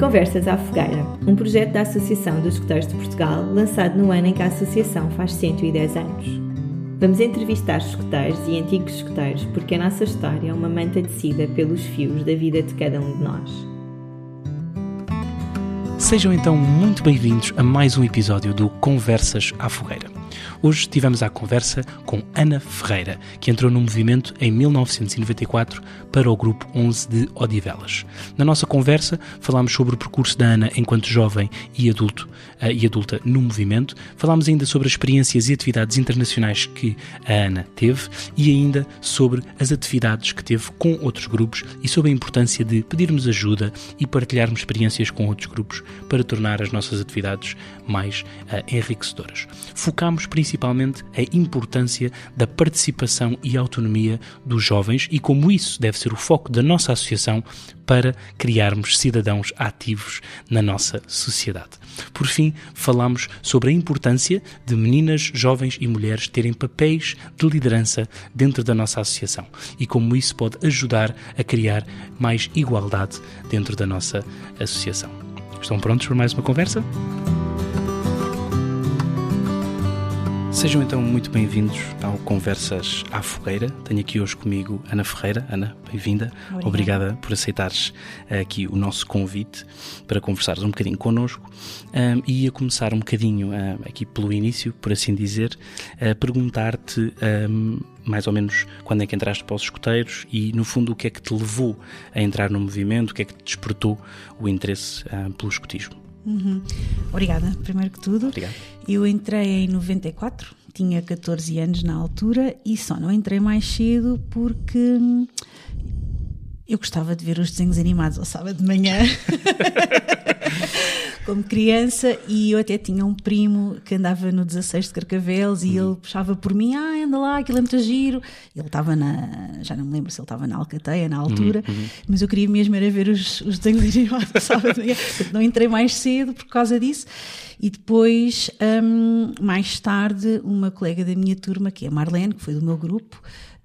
Conversas à Fogueira, um projeto da Associação dos Escuteiros de Portugal, lançado no ano em que a associação faz 110 anos. Vamos entrevistar escuteiros e antigos escuteiros porque a nossa história é uma manta tecida pelos fios da vida de cada um de nós. Sejam então muito bem-vindos a mais um episódio do Conversas à Fogueira. Hoje tivemos a conversa com Ana Ferreira, que entrou no movimento em 1994 para o grupo 11 de Odivelas. Na nossa conversa falámos sobre o percurso da Ana enquanto jovem e adulto uh, e adulta no movimento, falámos ainda sobre as experiências e atividades internacionais que a Ana teve e ainda sobre as atividades que teve com outros grupos e sobre a importância de pedirmos ajuda e partilharmos experiências com outros grupos para tornar as nossas atividades mais uh, enriquecedoras. Focámos principalmente a importância da participação e autonomia dos jovens e como isso deve ser o foco da nossa associação para criarmos cidadãos ativos na nossa sociedade. Por fim, falamos sobre a importância de meninas, jovens e mulheres terem papéis de liderança dentro da nossa associação e como isso pode ajudar a criar mais igualdade dentro da nossa associação. Estão prontos para mais uma conversa? Sejam então muito bem-vindos ao Conversas à Fogueira. Tenho aqui hoje comigo Ana Ferreira. Ana, bem-vinda. Obrigada por aceitares uh, aqui o nosso convite para conversares um bocadinho connosco. Um, e a começar um bocadinho uh, aqui pelo início, por assim dizer, uh, perguntar-te um, mais ou menos quando é que entraste para os escoteiros e, no fundo, o que é que te levou a entrar no movimento, o que é que te despertou o interesse pelo escotismo. Uhum. Obrigada, primeiro que tudo. Obrigado. Eu entrei em 94, tinha 14 anos na altura e só não entrei mais cedo porque hum, eu gostava de ver os desenhos animados ao sábado de manhã. como criança e eu até tinha um primo que andava no 16 de Carcavelos e uhum. ele puxava por mim, ah, anda lá, aquilo é muito giro. Ele estava na, já não me lembro se ele estava na Alcateia na altura, uhum. uhum. mas eu queria mesmo era ver os, os desenhos animados, sabe? não entrei mais cedo por causa disso. E depois, um, mais tarde, uma colega da minha turma, que é a Marlene, que foi do meu grupo,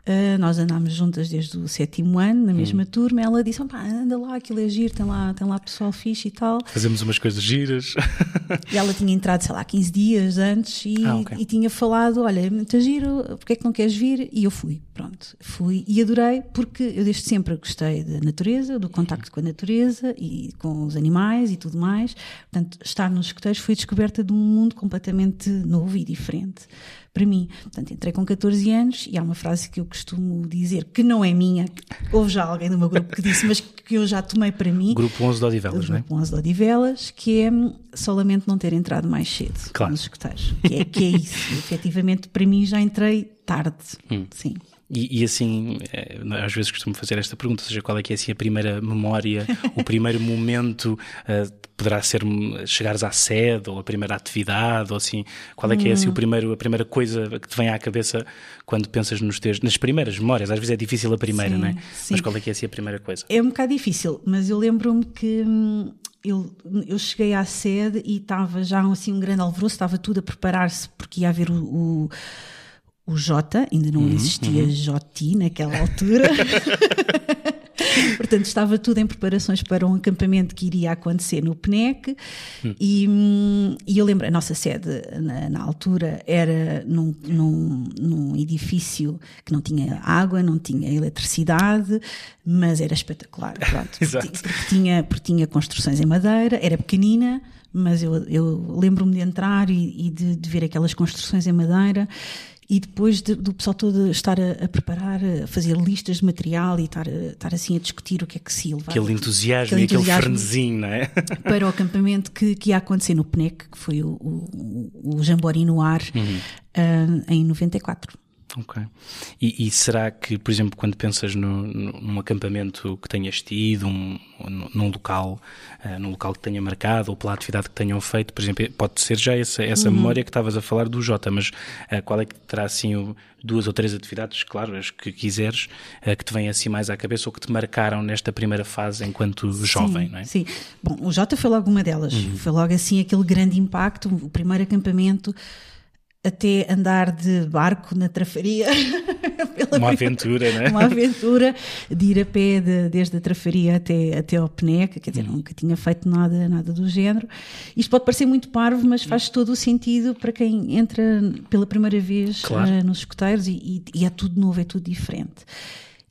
Uh, nós andámos juntas desde o sétimo ano, na mesma hum. turma. Ela disse: oh, pá, anda lá, aquilo é giro, tem lá, tem lá pessoal fixe e tal. Fazemos umas coisas giras. e ela tinha entrado, sei lá, 15 dias antes e, ah, okay. e tinha falado: olha, muito giro, porque é que não queres vir? E eu fui, pronto. Fui e adorei, porque eu desde sempre gostei da natureza, do contacto com a natureza e com os animais e tudo mais. Portanto, estar nos escuteiros foi descoberta de um mundo completamente novo e diferente para mim. Portanto, entrei com 14 anos e há uma frase que eu costumo dizer que não é minha, houve já alguém do meu grupo que disse, mas que eu já tomei para mim. Grupo 11 de Odivelas, não é? Grupo 11 de Odivelas, que é solamente não ter entrado mais cedo claro. nos escuteiros. Que é, que é isso. Efetivamente, para mim já entrei tarde. Hum. Sim. E, e, assim, é, às vezes costumo fazer esta pergunta, ou seja, qual é que é assim a primeira memória, o primeiro momento, uh, poderá ser chegares à sede, ou a primeira atividade, ou assim, qual é que é assim o hum. primeiro, a primeira coisa que te vem à cabeça quando pensas nos teus, nas primeiras memórias? Às vezes é difícil a primeira, sim, não é? Sim. Mas qual é que é assim a primeira coisa? É um bocado difícil, mas eu lembro-me que hum, eu, eu cheguei à sede e estava já assim um grande alvoroço, estava tudo a preparar-se porque ia haver o, o o J, ainda não uhum, existia uhum. JT naquela altura. Portanto, estava tudo em preparações para um acampamento que iria acontecer no PNEC hum. e, e, eu lembro, a nossa sede na, na altura era num, num, num, edifício que não tinha água, não tinha eletricidade, mas era espetacular, pronto, porque, porque, tinha, porque tinha construções em madeira, era pequenina, mas eu, eu lembro-me de entrar e, e de, de ver aquelas construções em madeira e depois de, do pessoal todo estar a, a, preparar, a fazer listas de material e estar, a, estar assim a discutir o que é que se levar. Aquele entusiasmo, aquele, entusiasmo aquele frenesim, não é? Para o acampamento que, que ia acontecer no PNEC, que foi o, o, o Jambori no ar, uhum. uh, em 94. Ok. E, e, será que, por exemplo, quando pensas no, no, num acampamento que tenhas tido, um, num local, uh, num local que tenha marcado ou pela atividade que tenham feito, por exemplo, pode ser já essa, essa uhum. memória que estavas a falar do Jota, mas uh, qual é que terá assim o, duas ou três atividades, claro, as que quiseres, uh, que te vêm assim mais à cabeça ou que te marcaram nesta primeira fase enquanto jovem, sim, não é? Sim. Bom, o Jota foi logo uma delas. Uhum. Foi logo assim aquele grande impacto, o primeiro acampamento até andar de barco na trafaria. uma aventura, né? Uma aventura de ir a pé de, desde a trafaria até, até ao Peneca, quer dizer, uhum. nunca tinha feito nada, nada do género. Isto pode parecer muito parvo, mas faz todo o sentido para quem entra pela primeira vez claro. uh, nos escuteiros e, e, e, é tudo novo, é tudo diferente.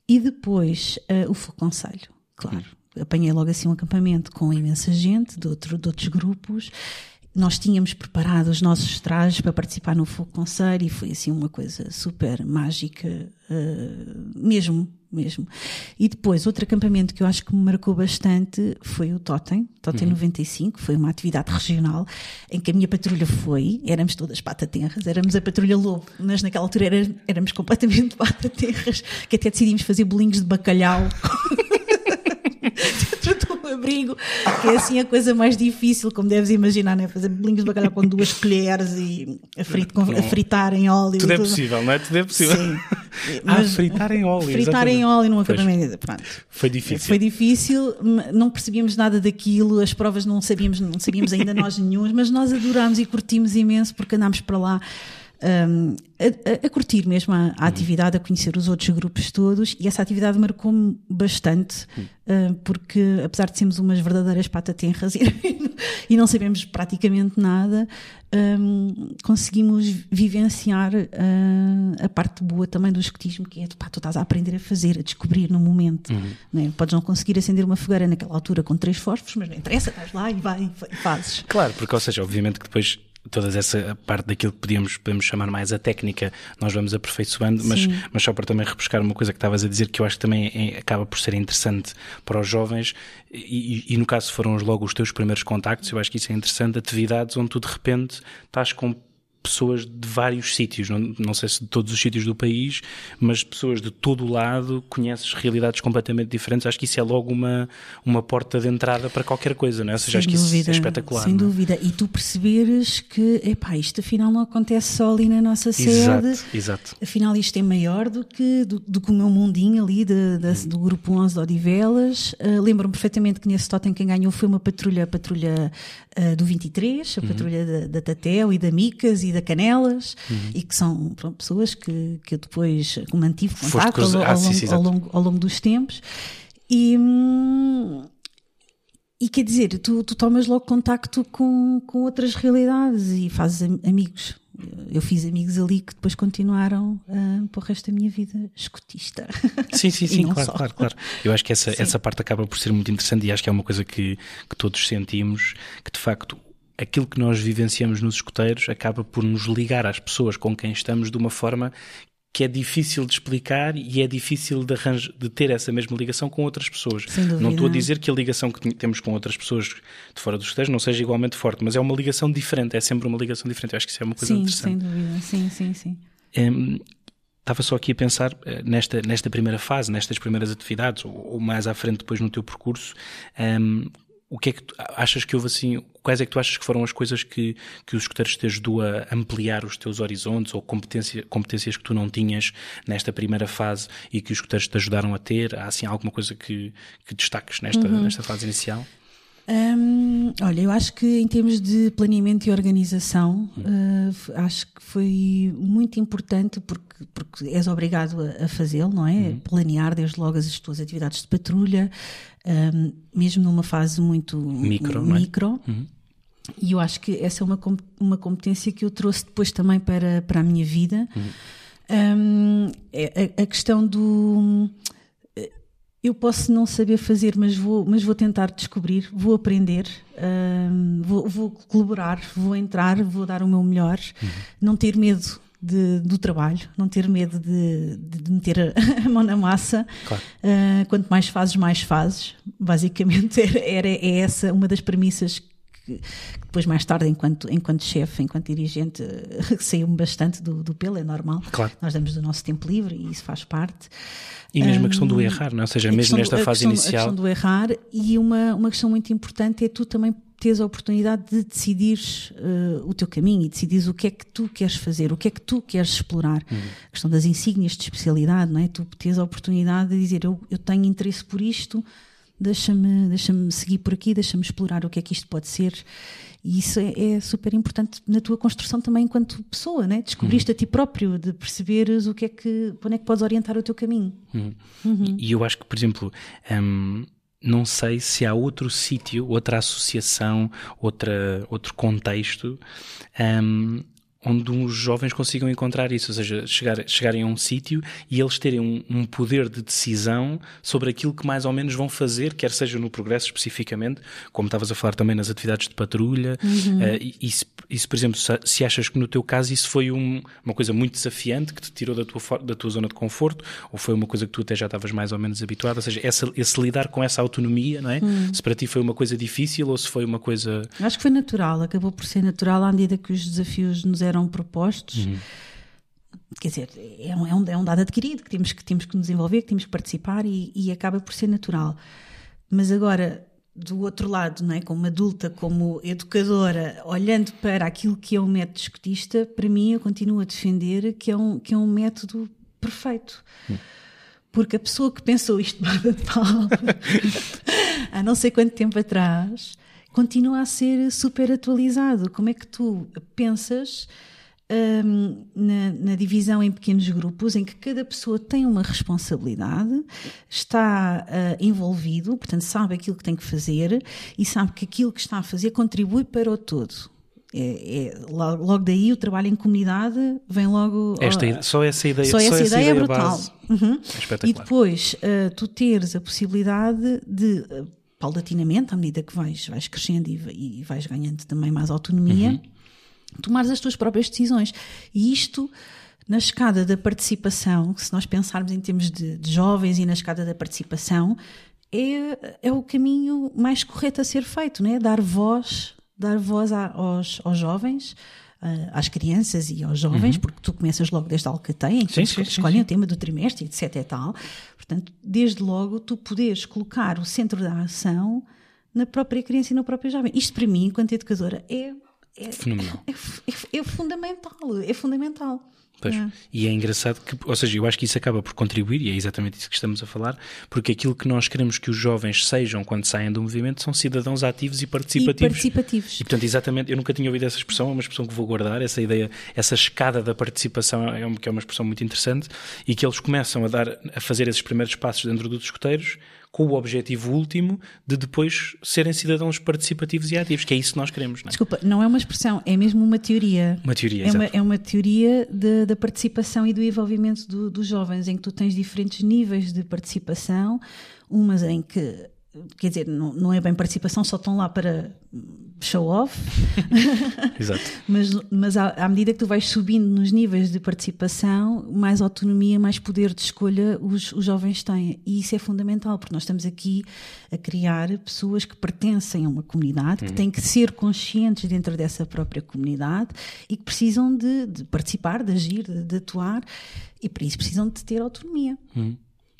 E depois uh, o Fogo Conselho, claro. Uhum. Apanhei logo assim um acampamento com imensa gente de, outro, de outros grupos nós tínhamos preparado os nossos trajes para participar no Fogo Conselho e foi assim uma coisa super mágica, uh, mesmo, mesmo. E depois, outro acampamento que eu acho que me marcou bastante foi o Totem, Totem uhum. 95, foi uma atividade regional em que a minha patrulha foi, éramos todas patatenras, éramos a patrulha Lobo, mas naquela altura era, éramos completamente patatenras, que até decidimos fazer bolinhos de bacalhau. abrigo, que é assim a coisa mais difícil, como deves imaginar, né? Fazer bolinhos de bacalhau com duas colheres e a, frito, a fritar em óleo. Tudo é possível, não é? Tudo é possível. Sim. ah, fritar em óleo. Fritar exatamente. em óleo num acampamento. Pronto. Foi difícil. Foi difícil, não percebíamos nada daquilo, as provas não sabíamos, não sabíamos ainda nós nenhum, mas nós adorámos e curtimos imenso porque andámos para lá um, a, a, curtir mesmo a, a uhum. atividade, a conhecer os outros grupos todos, e essa atividade marcou-me bastante, uh, porque apesar de sermos umas verdadeiras patatenras e, e não sabemos praticamente nada, um, conseguimos vivenciar uh, a parte boa também do escotismo, que é pá, tu estás a aprender a fazer, a descobrir no momento. Uhum. Né? Podes não conseguir acender uma fogueira naquela altura com três fósforos, mas não interessa, estás lá e vai e fazes. Claro, porque, ou seja, obviamente que depois toda essa parte daquilo que podíamos, podemos chamar mais a técnica, nós vamos aperfeiçoando, mas, mas só para também repescar uma coisa que estavas a dizer, que eu acho que também é, acaba por ser interessante para os jovens, e, e, no caso foram logo os teus primeiros contactos, eu acho que isso é interessante, atividades onde tu de repente estás com pessoas de vários sítios, não, não sei se de todos os sítios do país, mas pessoas de todo o lado, conheces realidades completamente diferentes. Acho que isso é logo uma, uma porta de entrada para qualquer coisa, não é? Ou seja, sem acho dúvida, que isso é espetacular. Sem? É? dúvida. E tu perceberes que, epá, isto afinal não acontece só ali na nossa sede. Exato, exato. Afinal isto é maior do que, do, do que o meu mundinho ali de, de, hum. do grupo 11 de Odivelas. Uh, Lembro-me perfeitamente que nesse totem quem ganhou foi uma patrulha, a patrulha uh, do 23, a uhum. patrulha da, da Tatel e da Micas e da Canelas, uhum. e que são pronto, pessoas que, que eu depois mantive contato ao, ao, ah, longo, sim, ao, longo, ao longo dos tempos. E, hum, e quer dizer, tu, tu tomas logo contacto com, com outras realidades e fazes amigos. Eu fiz amigos ali que depois continuaram uh, para o resto da minha vida escutista. Sim, sim, sim, claro, claro, claro. Eu acho que essa, essa parte acaba por ser muito interessante e acho que é uma coisa que, que todos sentimos, que de facto aquilo que nós vivenciamos nos escuteiros acaba por nos ligar às pessoas com quem estamos de uma forma que é difícil de explicar e é difícil de, de ter essa mesma ligação com outras pessoas. Não estou a dizer que a ligação que temos com outras pessoas de fora dos escuteiros não seja igualmente forte, mas é uma ligação diferente, é sempre uma ligação diferente. Eu acho que isso é uma coisa sim, interessante. Sem dúvida, sim, sim, sim. Um, estava só aqui a pensar eh, nesta, nesta primeira fase, nestas primeiras atividades, ou, ou mais à frente depois no teu percurso, um, o que é que tu, achas que houve assim, quais é que tu achas que foram as coisas que, que os escuteiros te ajudou a ampliar os teus horizontes ou competência, competências que tu não tinhas nesta primeira fase e que os escuteiros te ajudaram a ter? Há assim alguma coisa que, que destaques nesta, uhum. nesta fase inicial? Hum, olha, eu acho que em termos de planeamento e organização, uh, acho que foi muito importante porque, porque és obrigado a, a fazê-lo, não é? Uhum. Planear desde logo as tuas atividades de patrulha, um, mesmo numa fase muito micro. micro. É? E eu acho que essa é uma, uma competência que eu trouxe depois também para, para a minha vida. Uhum. Um, é a, a, questão do. Eu posso não saber fazer, mas vou, mas vou tentar descobrir, vou aprender, um, vou, vou, colaborar, vou entrar, vou dar o meu melhor, uhum. não ter medo de, do trabalho, não ter medo de, de meter a, mão na massa. Claro. Uh, quanto mais fazes, mais fazes. Basicamente, era, era, é essa uma das premissas que, depois, mais tarde, enquanto, enquanto chefe, enquanto dirigente, saiu-me bastante do, do pelo, é normal. Claro. Nós damos do nosso tempo livre e isso faz parte. E mesmo um, a questão do errar, não é? Ou seja, mesmo nesta do, fase questão, inicial. A questão do errar e uma, uma questão muito importante é tu também teres a oportunidade de decidir uh, o teu caminho e decidires o que é que tu queres fazer, o que é que tu queres explorar. Uhum. A questão das insígnias de especialidade, não é? Tu tens a oportunidade de dizer eu, eu tenho interesse por isto, deixa-me deixa seguir por aqui, deixa-me explorar o que é que isto pode ser. E isso é, é, super importante na tua construção também enquanto pessoa, né? Descobriste uhum. a ti próprio, de perceberes o que é que, onde é que podes orientar o teu caminho. Uhum. Uhum. E eu acho que, por exemplo, um, não sei se há outro sítio, outra associação, outra, outro contexto um, onde os jovens consigam encontrar isso, ou seja, chegar, chegarem a um sítio e eles terem um, um, poder de decisão sobre aquilo que mais ou menos vão fazer, quer seja no progresso especificamente, como estavas a falar também nas atividades de patrulha, uhum. uh, e, e se, se, por exemplo, se achas que no teu caso isso foi um, uma coisa muito desafiante que te tirou da tua, da tua zona de conforto, ou foi uma coisa que tu até já estavas mais ou menos habituado, ou seja, essa, esse lidar com essa autonomia, não é? Uhum. Se para ti foi uma coisa difícil ou se foi uma coisa... Acho que foi natural, acabou por ser natural à medida que os desafios nos eram eram propostos. Uhum. Quer dizer, é um, é, um, é um dado adquirido que temos que, temos que nos envolver, que temos que participar e, e acaba por ser natural. Mas agora, do outro lado, não é? como adulta, como educadora, olhando para aquilo que é um método escutista, para mim eu continuo a defender que é um, que é um método perfeito. Hum. Porque a pessoa que pensou isto de pau há não sei quanto tempo atrás continua a ser super atualizado. Como é que tu pensas um, na, na, divisão em pequenos grupos, em que cada pessoa tem uma responsabilidade, está uh, envolvido, portanto, sabe aquilo que tem que fazer e sabe que aquilo que está a fazer contribui para o todo. É, é, logo daí o trabalho em comunidade vem logo. Esta, só essa ideia, só essa, só essa ideia, ideia, é brutal. Uhum. É e depois uh, tu teres a possibilidade de uh, paulatinamente, à medida que vais, vais crescendo e, e vais ganhando também mais autonomia, uhum. tomares as tuas próprias decisões. E isto, na escada da participação, se nós pensarmos em termos de, de jovens e na escada da participação, é, é o caminho mais correto a ser feito, né? dar voz, dar voz a, aos, aos jovens, às crianças e aos jovens, uhum. porque tu começas logo desde a alcateia, em que sim, sim, escolhem sim, o tema do trimestre, etc. E tal. Portanto, desde logo, tu poderes colocar o centro da ação na própria criança e no próprio jovem. Isto, para mim, enquanto educadora, é, é. É, é, é fundamental. É fundamental. Pois. É. E é engraçado que, ou seja, eu acho que isso acaba por contribuir, e é exatamente isso que estamos a falar, porque aquilo que nós queremos que os jovens sejam quando saem do movimento são cidadãos ativos e participativos. E participativos. E portanto, exatamente, eu nunca tinha ouvido essa expressão, é uma expressão que vou guardar, essa ideia, essa escada da participação é uma, que é uma expressão muito interessante, e que eles começam a dar, a fazer esses primeiros passos dentro dos escuteiros com o objetivo último de depois serem cidadãos participativos e ativos, que é isso que nós queremos. Não é? Desculpa, não é uma expressão, é mesmo uma teoria. Uma teoria, é uma, é uma teoria da participação e do envolvimento do, dos jovens, em que tu tens diferentes níveis de participação, umas em que quer dizer, não, não é bem participação, só estão lá para show off. Exato. mas mas à, à, medida que tu vais subindo nos níveis de participação, mais autonomia, mais poder de escolha os, os jovens têm. E isso é fundamental, porque nós estamos aqui a criar pessoas que pertencem a uma comunidade, que uhum. têm que ser conscientes dentro dessa própria comunidade e que precisam de, de participar, de agir, de, de, atuar, e para isso precisam de ter autonomia. Uhum.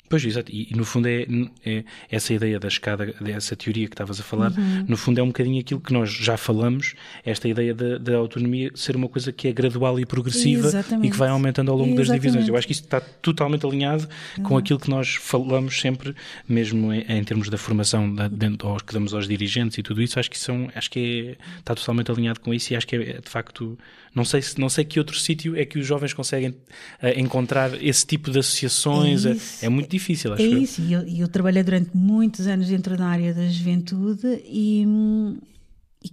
Pois, exato. E, no fundo é, é, essa ideia da escada, dessa teoria que estavas a falar, uhum. no fundo é um bocadinho aquilo que nós já falamos, esta ideia da, da autonomia ser uma coisa que é gradual e progressiva Exatamente. e que vai aumentando ao longo Exatamente. das divisões. Eu acho que isso está totalmente alinhado uhum. com aquilo que nós falamos sempre, mesmo em, em termos da formação da, dentro, aos, que damos aos dirigentes e tudo isso, acho que, são, acho que é, está totalmente alinhado com isso e acho que é, de facto, não sei, não sei que outro sítio é que os jovens conseguem uh, encontrar esse tipo de associações. É, é muito difícil, acho É isso, e eu, eu, trabalhei durante muitos anos dentro da área da juventude e.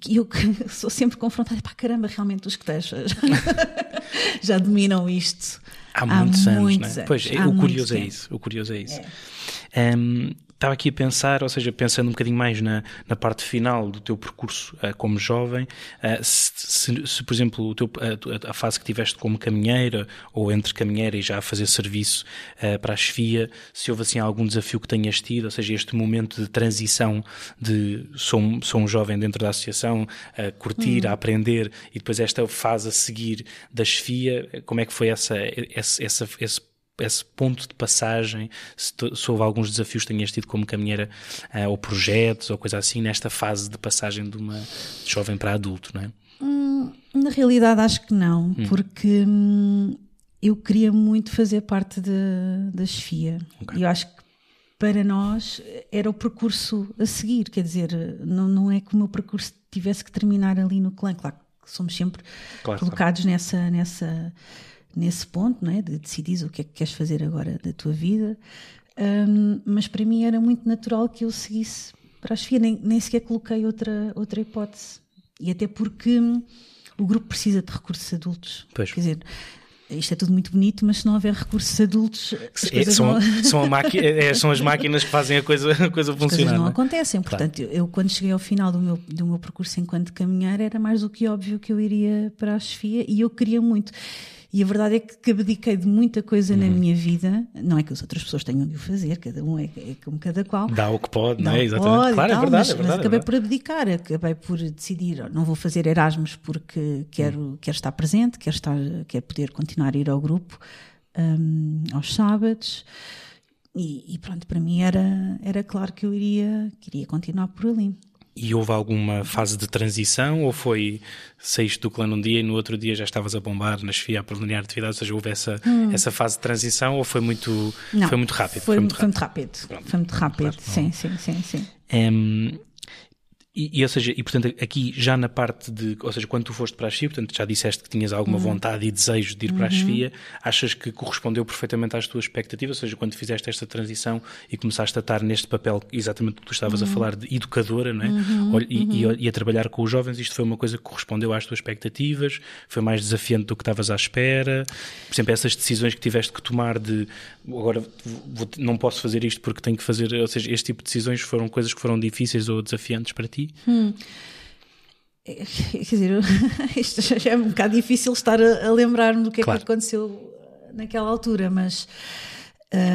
E eu sou sempre confrontada, pá, caramba, realmente os que já, já dominam isto. Há muitos, há anos, muitos né? anos. Pois, o curioso é isso. O curioso é isso. É. Um, estava aqui a pensar, ou seja, pensando um bocadinho mais na, na parte final do teu percurso uh, como jovem, uh, se, se, se, por exemplo, teu, a, a, fase que tiveste como caminheira ou entre caminheira e já a fazer serviço uh, para a chefia, se houve assim algum desafio que tenhas tido, ou seja, este momento de transição de sou, sou um jovem dentro da associação, a curtir, hum. a aprender, e depois esta fase a seguir da chefia, como é que foi essa, essa, essa esse esse ponto de passagem, se, se houve alguns desafios que tenhas tido como caminheira uh, ou projetos ou coisa assim, nesta fase de passagem de uma de jovem para adulto, não é? Hum, na realidade acho que não, hum. porque hum, eu queria muito fazer parte de, da chefia. Okay. Eu acho que para nós era o percurso a seguir, quer dizer, não, não é que o meu percurso tivesse que terminar ali no clã, claro que somos sempre claro, colocados claro. nessa nessa nesse ponto, não é? De decidir o que é que queres fazer agora da tua vida, um, mas para mim era muito natural que eu seguisse para as FIA, nem, nem sequer coloquei outra outra hipótese e até porque o grupo precisa de recursos adultos, pois. quer dizer isto é tudo muito bonito, mas se não houver recursos adultos, é, são, não... são, é, são, as máquinas que fazem a coisa, a coisa funcionar. As não, não é? acontecem. Portanto, claro. eu, quando cheguei ao final do meu, do meu percurso enquanto caminhar, era mais do que óbvio que eu iria para a chefia e eu queria muito. E a verdade é que abdiquei de muita coisa uhum. na minha vida. Não é que as outras pessoas tenham de o fazer, cada um é, é como cada qual. Dá o que pode, não é? Exatamente. Pode, claro, é tal, é verdade, mas, é verdade. Mas acabei é por abdicar, acabei por decidir, não vou fazer Erasmus porque quero, uhum. quero estar presente, quero, estar, quero poder continuar a ir ao grupo um, aos sábados. E, e, pronto, para mim era, era claro que eu iria, queria continuar por ali. E houve alguma fase de transição ou foi saíste do clã num dia e no outro dia já estavas a bombar na chefia a planear atividades? Ou seja, houve essa, hum. essa fase de transição ou foi muito, Não, foi muito rápido? Foi, foi muito rápido. Foi muito rápido. Foi muito rápido. Claro, sim, sim, sim, sim. Um, e, e, ou seja, e portanto, aqui já na parte de, ou seja, quando tu foste para a Chefia, portanto, já disseste que tinhas alguma uhum. vontade e desejo de ir para a Chefia, uhum. achas que correspondeu perfeitamente às tuas expectativas? Ou seja, quando fizeste esta transição e começaste a estar neste papel, exatamente que tu estavas uhum. a falar, de educadora, não é? Uhum. E, e, e, a trabalhar com os jovens, isto foi uma coisa que correspondeu às tuas expectativas? Foi mais desafiante do que estavas à espera? Por exemplo, essas decisões que tiveste que tomar de agora vou, não posso fazer isto porque tenho que fazer, ou seja, este tipo de decisões foram coisas que foram difíceis ou desafiantes para ti? Hum. Quer dizer, isto já é um bocado difícil estar a, a lembrar-me do que claro. é que aconteceu naquela altura, mas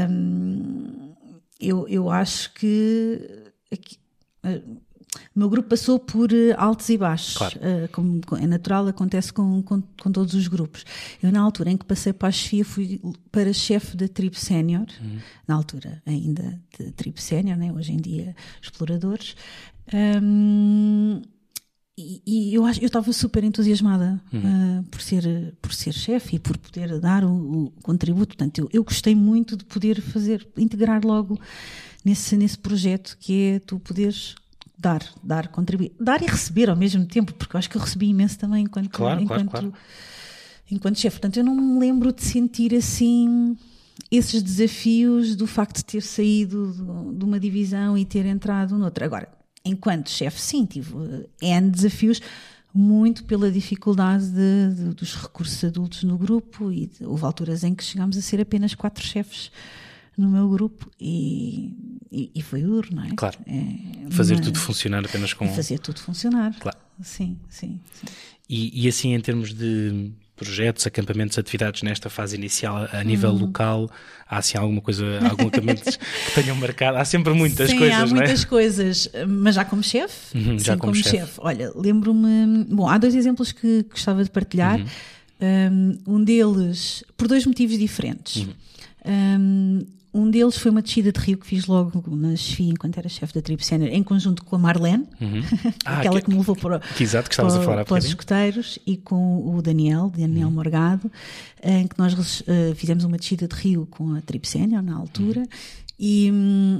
hum, eu, eu acho que aqui, o meu grupo passou por eh, altos e baixos, claro. uh, como é natural, acontece com, com, com, todos os grupos. Eu, na altura em que passei para a chefia, fui para chefe da tribo sénior, uhum. na altura ainda de tribo sénior, né? hoje em dia exploradores. Um, e, e, eu acho, eu estava super entusiasmada uhum. uh, por ser por ser chefe e por poder dar o, o contributo. Portanto, eu, eu, gostei muito de poder fazer integrar logo nesse nesse projeto que é tu poderes dar, dar, contribuir, dar e receber ao mesmo tempo, porque eu acho que eu recebi imenso também enquanto claro, enquanto claro, claro. enquanto chefe. Portanto, eu não me lembro de sentir assim esses desafios do facto de ter saído de uma divisão e ter entrado noutra. Agora, enquanto chefe, sim, tive N desafios, muito pela dificuldade de, de, dos recursos adultos no grupo e houve alturas em que chegámos a ser apenas quatro chefes no meu grupo e, e, e foi duro, não é? Claro. É, fazer mas, tudo funcionar apenas com. Fazer tudo funcionar. Claro. Sim, sim. sim. E, e assim, em termos de projetos, acampamentos, atividades nesta fase inicial a nível hum. local? Há assim alguma coisa, algum acampamento que tenham marcado? Há sempre muitas Sim, coisas, há não é? muitas coisas, mas já como chefe? Uhum, já Sim, como, como chefe. chef. Olha, lembro-me. Bom, há dois exemplos que gostava de partilhar. Uhum. Um, um deles, por dois motivos diferentes. Uhum. Um, um deles foi uma descida de rio que fiz logo na chefia enquanto era chefe da tribo sénior, em conjunto com a Marlene, uhum. ah, aquela que, que, me levou para, que exato, que para, a falar para os escuteiros, e com o Daniel, Daniel uhum. Morgado, em que nós uh, fizemos uma descida de rio com a tribo sénior na altura. Uhum. E,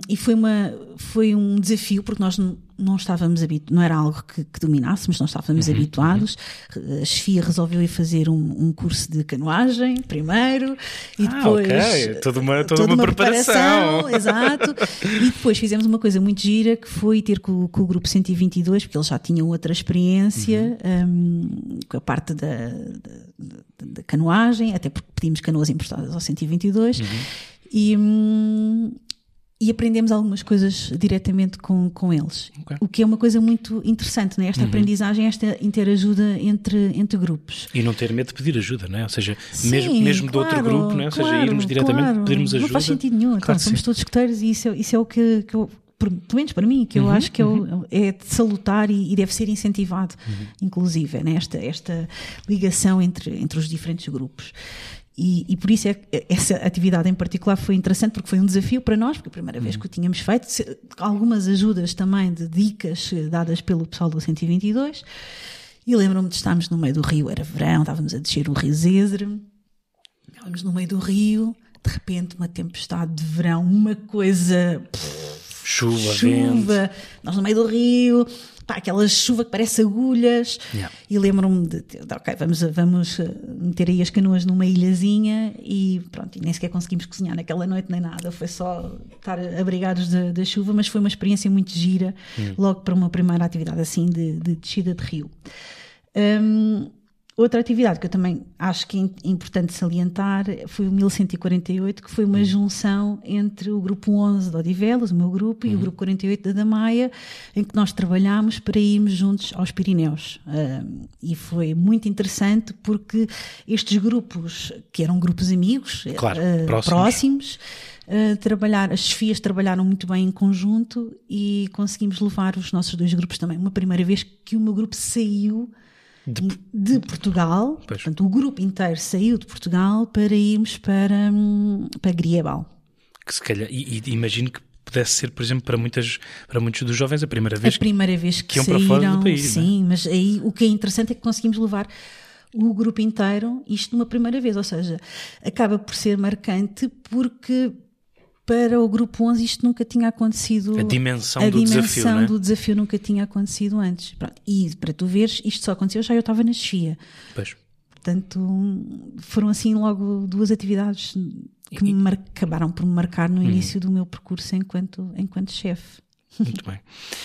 e foi, uma, foi um desafio, porque nós não estávamos habituados, não era algo que, que dominássemos, não estávamos uhum, habituados. Uhum. A chefia resolveu ir fazer um, um, curso de canoagem primeiro e ah, depois. Okay. Toda uma, toda, toda uma, uma preparação. preparação. exato. E depois fizemos uma coisa muito gira que foi ter com, com o grupo 122, porque eles já tinham outra experiência uhum. um, com a parte da, da, da, canoagem, até porque pedimos canoas emprestadas ao 122. Uhum. E, hum, e aprendemos algumas coisas diretamente com, com eles. Okay. O que é uma coisa muito interessante, né? esta uhum. aprendizagem, esta interajuda entre, entre grupos. E não ter medo de pedir ajuda, não é? Ou seja, sim, mesmo, mesmo claro, de outro grupo, não é? Ou seja, claro, irmos diretamente claro. pedirmos ajuda. Não faz sentido nenhum, então, somos todos escuteiros e isso é, isso é o que, que eu, pelo menos para mim, que eu uhum, acho que é uhum. é, de salutar e, e, deve ser incentivado, uhum. inclusive, né? esta, esta ligação entre, entre os diferentes grupos. E, e, por isso é essa atividade em particular foi interessante porque foi um desafio para nós, porque a primeira vez uhum. que o tínhamos feito, algumas ajudas também de dicas dadas pelo pessoal do 122. E lembro-me de estarmos no meio do rio, era verão, estávamos a descer o rio Zézer, estávamos no meio do rio, De repente, uma tempestade de verão, uma coisa. chuva, chuva, vento. nós no meio do rio, pá, aquela chuva que parece agulhas. Yeah. E lembro-me de, de, ok, vamos, vamos eh, meter aí as canoas numa ilhazinha e pronto, e nem sequer conseguimos cozinhar naquela noite nem nada, foi só estar abrigados da, chuva, mas foi uma experiência muito gira, logo para uma primeira atividade assim de, de descida de rio. Hum, outra atividade que eu também acho que é importante salientar foi o 1148, que foi uma junção entre o grupo 11 de Odivelas, o meu grupo, e o grupo 48 da Damaia, em que nós trabalhámos para irmos juntos aos Pirineus. Um, e foi muito interessante porque estes grupos, que eram grupos amigos, Claro, uh, próximos. próximos Uh, trabalhar, as chefias trabalharam muito bem em conjunto e conseguimos levar os nossos dois grupos também. Uma primeira vez que o meu grupo saiu De- de, Portugal, Pois. portanto, o grupo inteiro saiu de Portugal para irmos para, hum, para Griebal. Que se calhar, e, e imagino que pudesse ser, por exemplo, para, muitas, para muitos dos jovens a primeira vez a primeira vez que, que iam para fora do país, é? sim, mas aí o que é interessante é que conseguimos levar o grupo inteiro, isto numa primeira vez, ou seja, acaba por ser marcante porque para o grupo 11 isto nunca tinha acontecido. A dimensão a do dimensão desafio, é? do desafio nunca tinha acontecido antes. Pronto, E para tu veres, isto só aconteceu já eu estava na chefia. Pois. Portanto, foram assim logo duas atividades que me mar- acabaram por me marcar Hum. no início do meu percurso enquanto, enquanto chefe. Muito bem.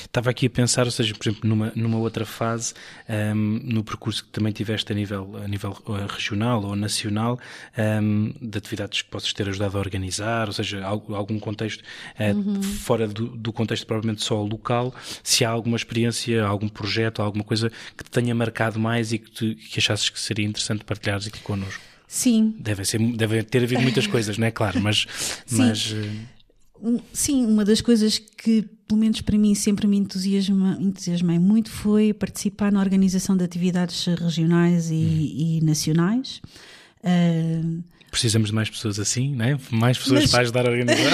Estava aqui a pensar, ou seja, por exemplo, numa, numa outra fase, ahm, no percurso que também tiveste a nível, a nível eh, regional ou nacional, ahm, de atividades que possas ter ajudado a organizar, ou seja, algum contexto eh, fora do, do contexto propriamente só local, se há alguma experiência, algum projeto, alguma coisa que te tenha marcado mais e que, te, que achasses que seria interessante partilhares aqui connosco. Sim, Deve, ser, deve ter havido muitas coisas, não é? Claro, mas. mas eh, Um- Sim, uma das coisas que, pelo menos para mim, sempre me entusiasma, entusiasmei muito foi participar na organização de atividades regionais e, e nacionais. Ah, precisamos de mais pessoas assim, não é? Mais pessoas Mas- para ajudar a organizar.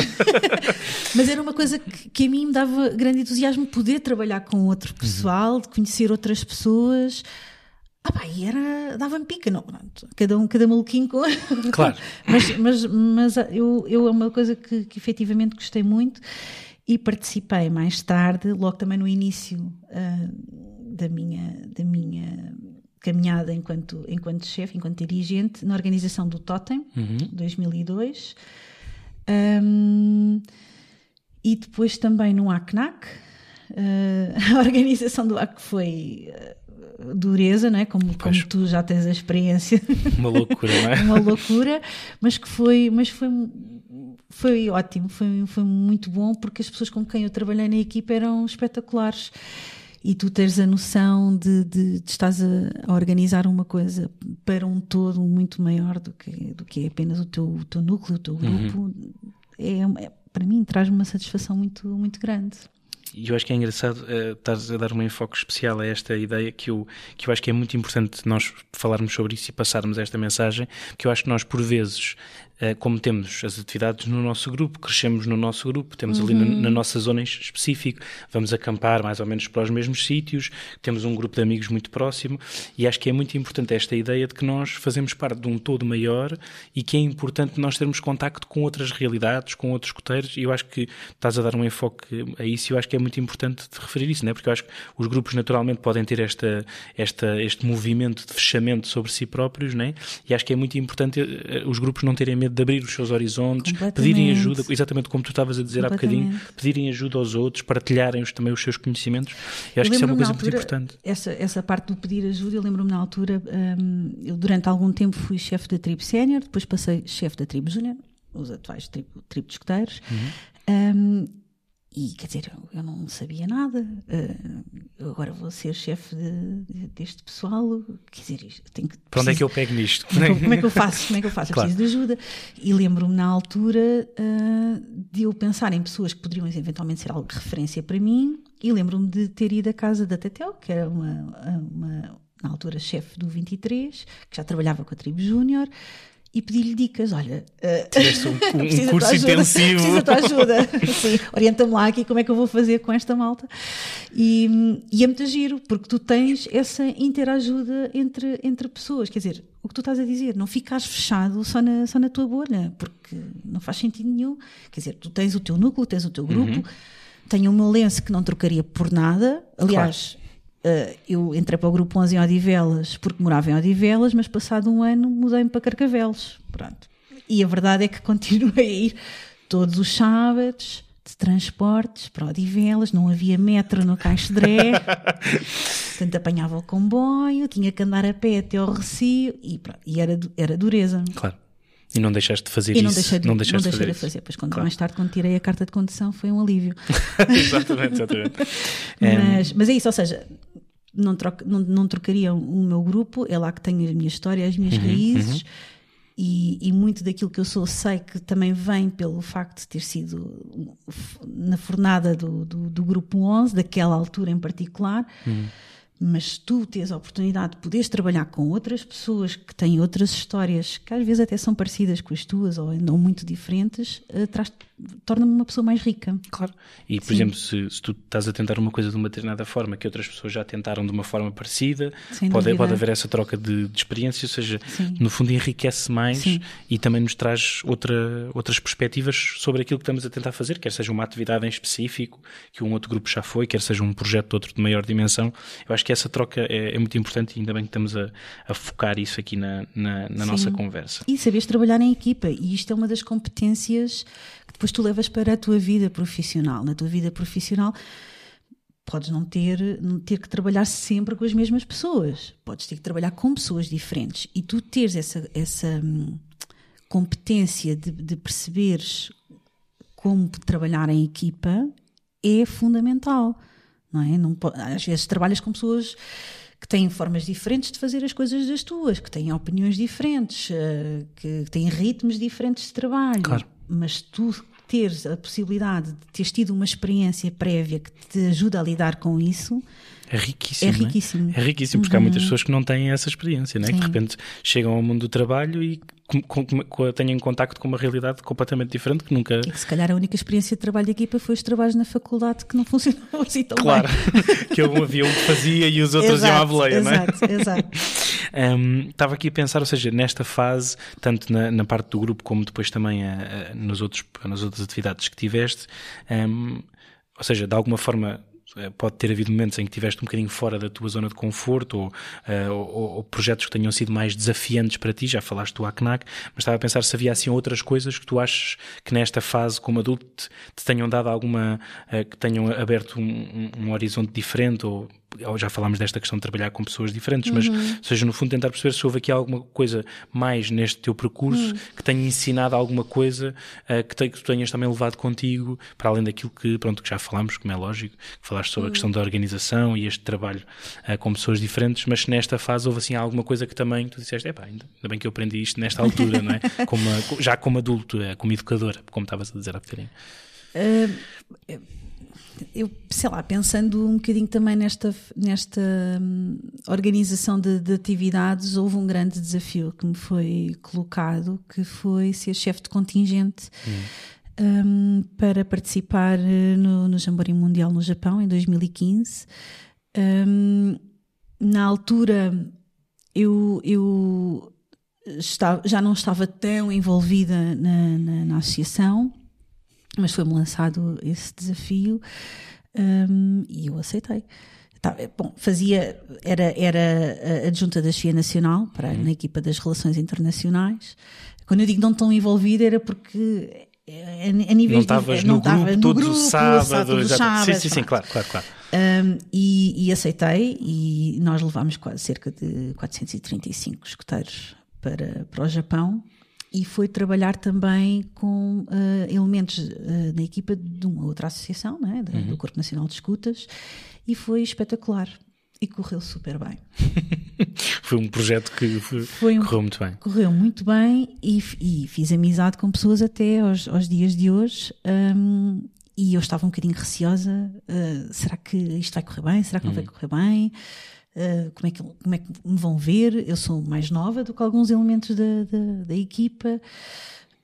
mas era uma coisa que, que a mim me dava grande entusiasmo poder trabalhar com outro pessoal, de conhecer outras pessoas. Ah, pá, e era. dava-me pica, não, pronto, cada um, cada maluquinho com. Claro. mas mas, mas eu, eu é uma coisa que, que efetivamente gostei muito e participei mais tarde, logo também no início ah, da, minha, da minha caminhada enquanto, enquanto chefe, enquanto dirigente, na organização do Totem, 2002. Um, e depois também no ACNAC, uh, a organização do AC foi uh, dureza, não é? como, como tu já tens a experiência, Uma loucura, não é? uma loucura, mas que foi, mas foi, foi ótimo, foi, foi muito bom porque as pessoas com quem eu trabalhei na equipa eram espetaculares. E tu teres a noção de, de, de estás a, a organizar uma coisa para um todo muito maior do que, do que é apenas o teu, o teu núcleo, o teu grupo, é, é- para mim traz-me uma satisfação muito, muito grande. E eu acho que é engraçado uh, estares a dar um enfoque especial a esta ideia que eu, que eu acho que é muito importante nós falarmos sobre isso e passarmos esta mensagem, porque eu acho que nós, por vezes, como temos as atividades no nosso grupo, crescemos no nosso grupo, temos ali na, na nossa zona em específico, vamos acampar mais ou menos para os mesmos sítios, temos um grupo de amigos muito próximo e acho que é muito importante esta ideia de que nós fazemos parte de um todo maior e que é importante nós termos contacto com outras realidades, com outros coteiros e eu acho que estás a dar um enfoque a isso e eu acho que é muito importante de referir isso, não é? porque eu acho que os grupos naturalmente podem ter esta, esta, este movimento de fechamento sobre si próprios não é? e acho que é muito importante eh, os grupos não terem medo de abrir os seus horizontes, pedirem ajuda, exatamente como tu estavas a dizer há bocadinho, pedirem ajuda aos outros, partilharem os, também os seus conhecimentos. Eu acho Eu que isso é uma coisa na muito altura, importante. Essa, essa parte do pedir ajuda, eu lembro-me na altura, hum, eu durante algum tempo fui chefe da tribo sénior, depois passei chefe da tribo júnior, os atuais tribo, tribo de escuteiros. Hum, e quer dizer, eu, não sabia nada. eu agora vou ser chefe de- de- deste pessoal. Quer dizer, isto- tenho que. Para onde é que preciso- eu pego nisto? como é, que, eu- como é que eu faço? Como é que eu faço? Eu Claro. preciso de ajuda. E lembro-me na altura ah, de eu pensar em pessoas que poderiam eventualmente ser algo de referência para mim. E lembro-me de ter ido à casa da Tetel, que era uma, uma- na altura chefe do 23, que já trabalhava com a tribo Júnior. E pedi-lhe dicas. Olha, uh, um, um curso intensivo. Preciso da tua ajuda. Orienta-me lá aqui como é que eu vou fazer com esta malta. E, e é muito giro, porque tu tens essa interajuda entre, entre pessoas. Quer dizer, o que tu estás a dizer, não ficares fechado só na, só na tua bolha, porque não faz sentido nenhum. Quer dizer, tu tens o teu núcleo, tens o teu grupo. Uhum. Tenho o meu lenço que não trocaria por nada. Aliás, claro Uh, eu entrei para o grupo 11 em Odivelas porque morava em Odivelas, mas passado um ano mudei-me para Carcavelos. Pronto. E a verdade é que continuei a ir todos os sábados de transportes para Odivelas, não havia metro no Caixo Dré, portanto apanhava o comboio, tinha que andar a pé até ao Recio e, pronto, e era, era dureza. Claro. E não deixaste de fazer e não isso? Deixei de, não deixaste não deixei de fazer. De fazer. Pois quando, claro. mais tarde, quando tirei a carta de condução, foi um alívio. exatamente, exatamente. mas, mas é isso, ou seja, não, troca, não, não trocaria o meu grupo, é lá que tenho a minha história, as minhas uhum, raízes. Uhum. E, e, muito daquilo que eu sou sei que também vem pelo facto de ter sido na fornada do, do, do grupo 11, daquela altura em particular. Uhum mas tu tens a oportunidade de poderes trabalhar com outras pessoas que têm outras histórias que às vezes até são parecidas com as tuas ou andam muito diferentes, uh, torna-me uma pessoa mais rica. Claro. E, por Sim. exemplo, se, se, tu estás a tentar uma coisa de uma determinada forma que outras pessoas já tentaram de uma forma parecida, pode, pode haver essa troca de, de experiência, ou seja, Sim. no fundo enriquece mais Sim. e também nos traz outra, outras perspectivas sobre aquilo que estamos a tentar fazer, quer seja uma atividade em específico, que um outro grupo já foi, quer seja um projeto de outro de maior dimensão. Eu acho que essa troca é, é muito importante e ainda bem que estamos a, a focar isso aqui na, na, na nossa conversa. E saberes trabalhar em equipa, e isto é uma das competências que depois tu levas para a tua vida profissional. Na tua vida profissional podes não ter, não ter que trabalhar sempre com as mesmas pessoas, podes ter que trabalhar com pessoas diferentes e tu teres essa, essa hum, competência de, de perceberes como trabalhar em equipa é fundamental, não é? Não, às vezes trabalhas com pessoas que têm formas diferentes de fazer as coisas das tuas, que têm opiniões diferentes, eh, que têm ritmos diferentes de trabalho. Claro. Mas tu teres a possibilidade de teres tido uma experiência prévia que te ajuda a lidar com isso. É riquíssimo. É riquíssimo. É, é riquíssimo, porque uhum. há muitas pessoas que não têm essa experiência, né? que de repente chegam ao mundo do trabalho e com, com, com, têm contacto com uma realidade completamente diferente que nunca. E que se calhar a única experiência de trabalho de equipa foi os trabalhos na faculdade que não funcionavam assim tão claro. bem. Claro, que havia um que fazia e os outros exato, iam à boleia, não é? Exato, exato. Um, estava aqui a pensar, ou seja, nesta fase, tanto na, na parte do grupo como depois também a, a, nos outros, nas outras atividades que tiveste, um, ou seja, de alguma forma eh, pode ter havido momentos em que estiveste um bocadinho fora da tua zona de conforto ou, uh, ou, ou, projetos que tenham sido mais desafiantes para ti, já falaste do ACNAC, mas estava a pensar se havia assim outras coisas que tu achas que nesta fase como adulto te, te tenham dado alguma, uh, que tenham aberto um, um, um horizonte diferente ou já falámos desta questão de trabalhar com pessoas diferentes, mas, uhum. seja, no fundo, tentar perceber se houve aqui alguma coisa mais neste teu percurso uhum. que tenha ensinado alguma coisa uh, que, te, que tu tenhas também levado contigo, para além daquilo que, pronto, que já falámos, como é lógico, que falaste sobre uhum. a questão da organização e este trabalho uh, com pessoas diferentes, mas se nesta fase houve assim alguma coisa que também tu disseste, epá, ainda, ainda bem que eu aprendi isto nesta altura, não é? Como, já como adulto, eh, como educadora, como estavas a dizer há bocadinho. Uh, eu, sei lá, pensando um bocadinho também nesta, nesta hum, organização de, de, atividades, houve um grande desafio que me foi colocado, que foi ser chefe de contingente hum. um, para participar eh, no, no Jamboree Mundial no Japão, em 2015. Um, na altura, eu, eu estava, já não estava tão envolvida na, na, na associação, mas foi-me lançado esse desafio um, e eu aceitei. Tá, bom, fazia, era, era adjunta da FIA Nacional para, uhum. na equipa das relações internacionais. Quando eu digo não tão envolvida era porque a, a nível não estavas no, grupo, no todos grupo, os sábados, sábado, sim, sim, sim, claro, claro, claro. Um, e, e, aceitei e nós levámos quase cerca de 435 escuteiros para, para o Japão e foi trabalhar também com uh, elementos uh, na equipa de uma outra associação, né, uhum. do Corpo Nacional de Escutas, e foi espetacular. E correu super bem. foi um projeto que foi um, correu muito bem. Correu muito bem e, e fiz amizade com pessoas até aos, aos dias de hoje. Um, e eu estava um bocadinho receosa: uh, será que isto vai correr bem? Será que não vai uhum. correr bem? Uh, como, é que, como é que me vão ver? Eu sou mais nova do que alguns elementos da, da, da equipa.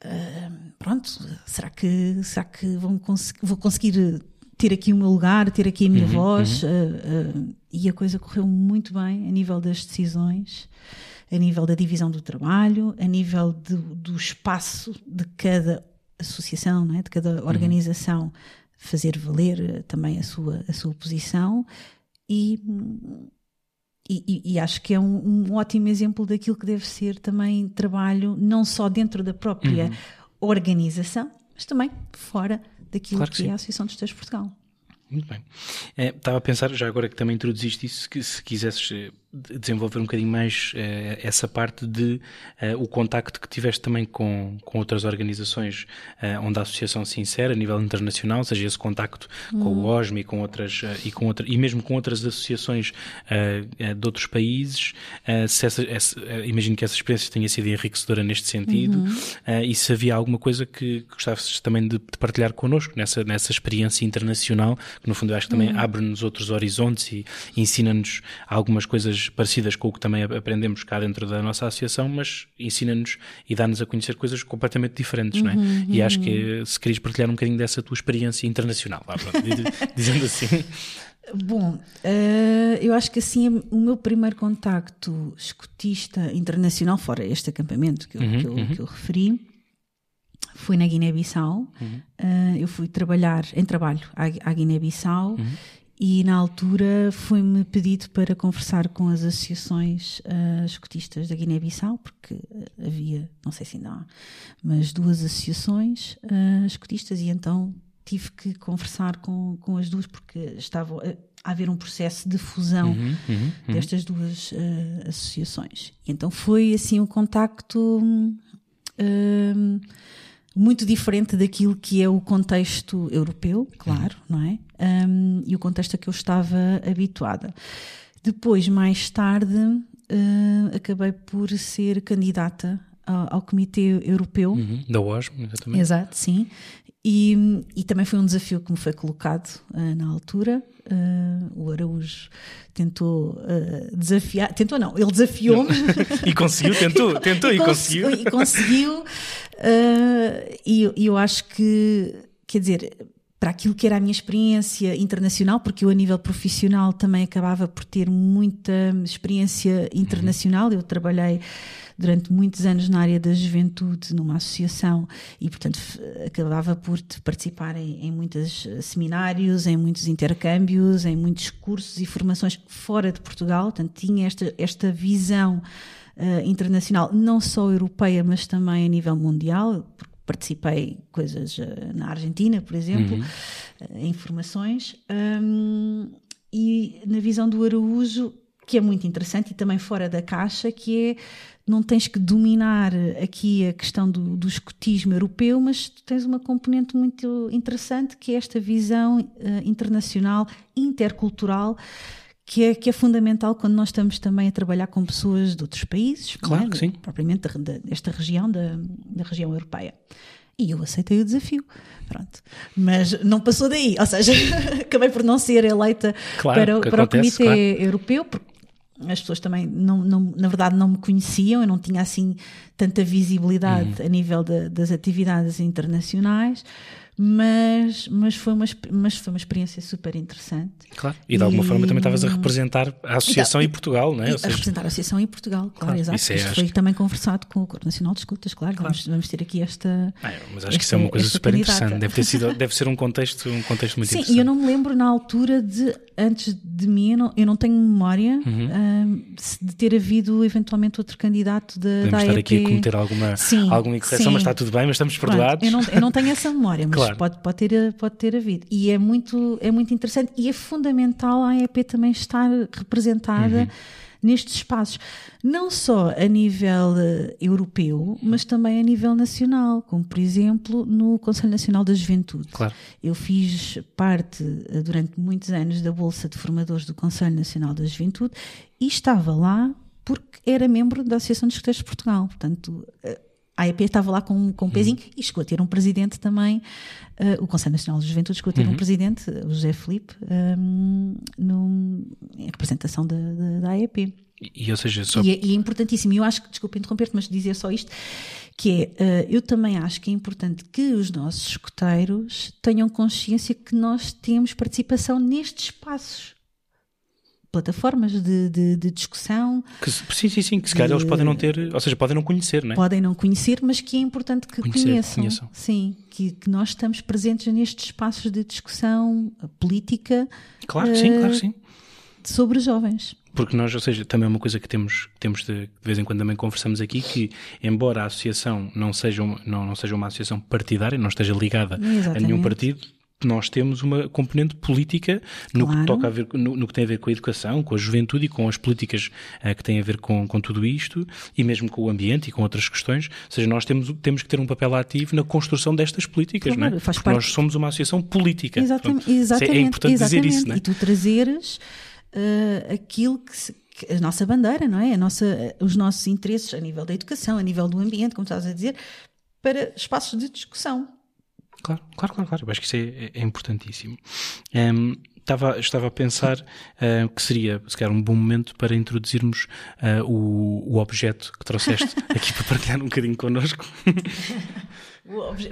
Uh, pronto, será que, será que vão cons vou conseguir ter aqui o meu lugar, ter aqui a minha uhum, voz? Uhum. Uh, e a coisa correu muito bem a nível das decisões, a nível da divisão do trabalho, a nível do, do espaço de cada associação, é? de cada uhum. organização, fazer valer também a sua, a sua posição. E e, e, acho que é um, um, ótimo exemplo daquilo que deve ser também trabalho, não só dentro da própria uhum. organização, mas também fora daquilo claro que, que é a Associação Gestores de Portugal. Muito bem. É, estava a pensar, já agora que também introduziste isso, que se quisesses eh, desenvolver um bocadinho mais uh, essa parte de uh, o contacto que tiveste também com, com outras organizações uh, onde a associação se insere a nível internacional, ou seja, esse contacto com o uhum. OSME e com outras e com outra, e mesmo com outras associações de outros países, se essa, essa, imagino que essa experiência tenha sido enriquecedora neste sentido uhum. e se havia alguma coisa que, que gostasses também de, de, partilhar connosco nessa, nessa experiência internacional, que no fundo eu acho que também uhum. abre-nos outros horizontes e, e ensina-nos algumas coisas parecidas com o que também aprendemos cá dentro da nossa associação, mas ensina-nos e dá-nos a conhecer coisas completamente diferentes, uhum, não é? Uhum. E acho que uhum. se queres partilhar um bocadinho dessa tua experiência internacional, lá, dizendo assim. Bom, uh, eu acho que assim o meu primeiro contacto escutista internacional, fora este acampamento que eu, uhum, que eu, uhum. que eu referi, foi na Guiné-Bissau. Uhum. Uh, eu fui trabalhar em trabalho à, à Guiné-Bissau uhum e na altura foi-me pedido para conversar com as associações uh, escotistas da Guiné-Bissau, porque havia, não sei se ainda há, mas duas associações uh, escotistas e então tive que conversar com, com as duas porque estava a haver um processo de fusão uhum, uhum, uhum. destas duas uh, associações. E então foi assim um contacto muito diferente daquilo que é o contexto europeu, claro, não é? Um, e o contexto a que eu estava habituada. Depois, mais tarde, uh, acabei por ser candidata ao, ao Comitê Europeu. Uhum, da OSM, exatamente. Exato, sim. E, e, também foi um desafio que me foi colocado uh, na altura. Uh, o Araújo tentou uh, desafiar, tentou não, ele desafiou-me. e conseguiu, tentou, tentou e, e conseguiu. E conseguiu. e eu acho que, quer dizer, para aquilo que era a minha experiência internacional, porque eu, a nível profissional, também acabava por ter muita experiência internacional. Eu trabalhei durante muitos anos na área da juventude, numa associação, e, portanto, acabava por participar em, em muitos eh, seminários, em muitos intercâmbios, em muitos cursos e formações fora de Portugal. Portanto, tinha esta, esta visão uh, internacional, não só europeia, mas também a nível mundial, participei coisas uh, na Argentina, por exemplo, uhum. uh, em formações. Um, e na visão do Araújo, que é muito interessante e também fora da caixa, que é não tens que dominar aqui a questão do, do escotismo europeu, mas tens uma componente muito interessante que é esta visão uh, internacional, intercultural, que é, que é fundamental quando nós estamos também a trabalhar com pessoas de outros países, claro é? que sim. propriamente desta região, da, da região europeia. E eu aceitei o desafio. Pronto. Mas não passou daí. Ou seja, acabei por não ser eleita claro, para, para acontece, o Comitê claro. Europeu, porque as pessoas também, não, não, na verdade, não me conheciam, eu não tinha assim tanta visibilidade uhum. a nível de, das atividades internacionais mas, mas, foi uma, mas foi uma experiência super interessante. Claro, e de alguma e, forma também estavas a representar a associação em Portugal, não é? A seja, representar a associação em Portugal, claro, claro exato. Isso é, Isto foi que... também conversado com o Corpo Nacional de Escutas, claro, claro. Vamos, vamos ter aqui esta. Ah, mas acho esta, que isso é uma coisa super candidata. interessante, deve, ter sido, deve ser um contexto, um contexto muito Sim, interessante. Sim, eu não me lembro na altura de, antes de mim, eu não, eu não tenho memória uhum. um, de ter havido eventualmente outro candidato da, Podemos da estar aqui a cometer alguma, sim, alguma incorreção, mas está tudo bem, mas estamos perdoados. eu, não, eu não tenho essa memória, mas claro. pode, pode ter pode ter havido. E é muito, é muito interessante e é fundamental a AEP também estar representada uhum. nestes espaços, não só a nível uh, europeu, mas também a nível nacional, como por exemplo no Conselho Nacional da Juventude. Claro. Eu fiz parte uh, durante muitos anos da Bolsa de Formadores do Conselho Nacional da Juventude e estava lá porque era membro da Associação de Escuteiros de Portugal. Portanto, uh, a AEP estava lá com, com um pezinho uhum. e chegou a ter um presidente também, uh, o Conselho Nacional de Juventude chegou a ter uhum. um presidente, o José Felipe, um, no, em representação da, da, da AEP. E, ou seja, só... e, é, e é importantíssimo, e eu acho que, desculpe interromper-te, mas dizer só isto, que é, uh, eu também acho que é importante que os nossos escuteiros tenham consciência que nós temos participação nestes espaços plataformas de, de, de discussão. Que, sim, sim, sim, que se calhar eles podem não ter, ou seja, podem não conhecer, não é? Podem não conhecer, mas que é importante que conhecer, conheçam. conheçam. Sim, que, que, nós estamos presentes nestes espaços de discussão política. Claro uh, sim, claro que sim. Sobre jovens. Porque nós, ou seja, também é uma coisa que temos, temos de, de vez em quando também conversamos aqui, que embora a associação não seja uma, não, não seja uma associação partidária, não esteja ligada Exatamente. a nenhum partido, nós temos uma componente política no, claro. que, toca a ver, no, no, que tem a ver com a educação, com a juventude e com as políticas uh, que têm a ver com, com tudo isto e mesmo com o ambiente e com outras questões. Ou seja, nós temos, temos que ter um papel ativo na construção destas políticas, claro, não é? Faz Porque parte... nós somos uma associação política. Exatamente. Pronto, exatamente é importante exatamente. dizer isso, não é? E tu trazeres uh, aquilo que, se, que, a nossa bandeira, não é? A nossa, os nossos interesses a nível da educação, a nível do ambiente, como estás a dizer, para espaços de discussão. Claro, claro, claro, claro. Eu acho que isso é, é importantíssimo. Um, estava, estava a pensar uh, que seria, se calhar, um bom momento para introduzirmos uh, o, o objeto que trouxeste aqui para partilhar um bocadinho connosco.